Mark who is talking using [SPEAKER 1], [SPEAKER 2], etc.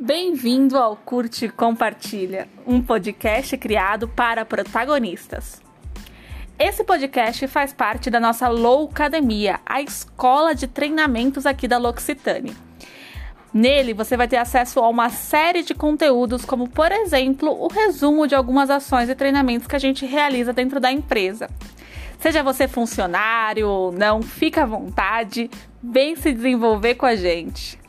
[SPEAKER 1] Bem-vindo ao Curte e Compartilha, um podcast criado para protagonistas. Esse podcast faz parte da nossa Low Academia, a escola de treinamentos aqui da L'Occitane. Nele você vai ter acesso a uma série de conteúdos, como por exemplo o resumo de algumas ações e treinamentos que a gente realiza dentro da empresa. Seja você funcionário ou não, fica à vontade, vem se desenvolver com a gente.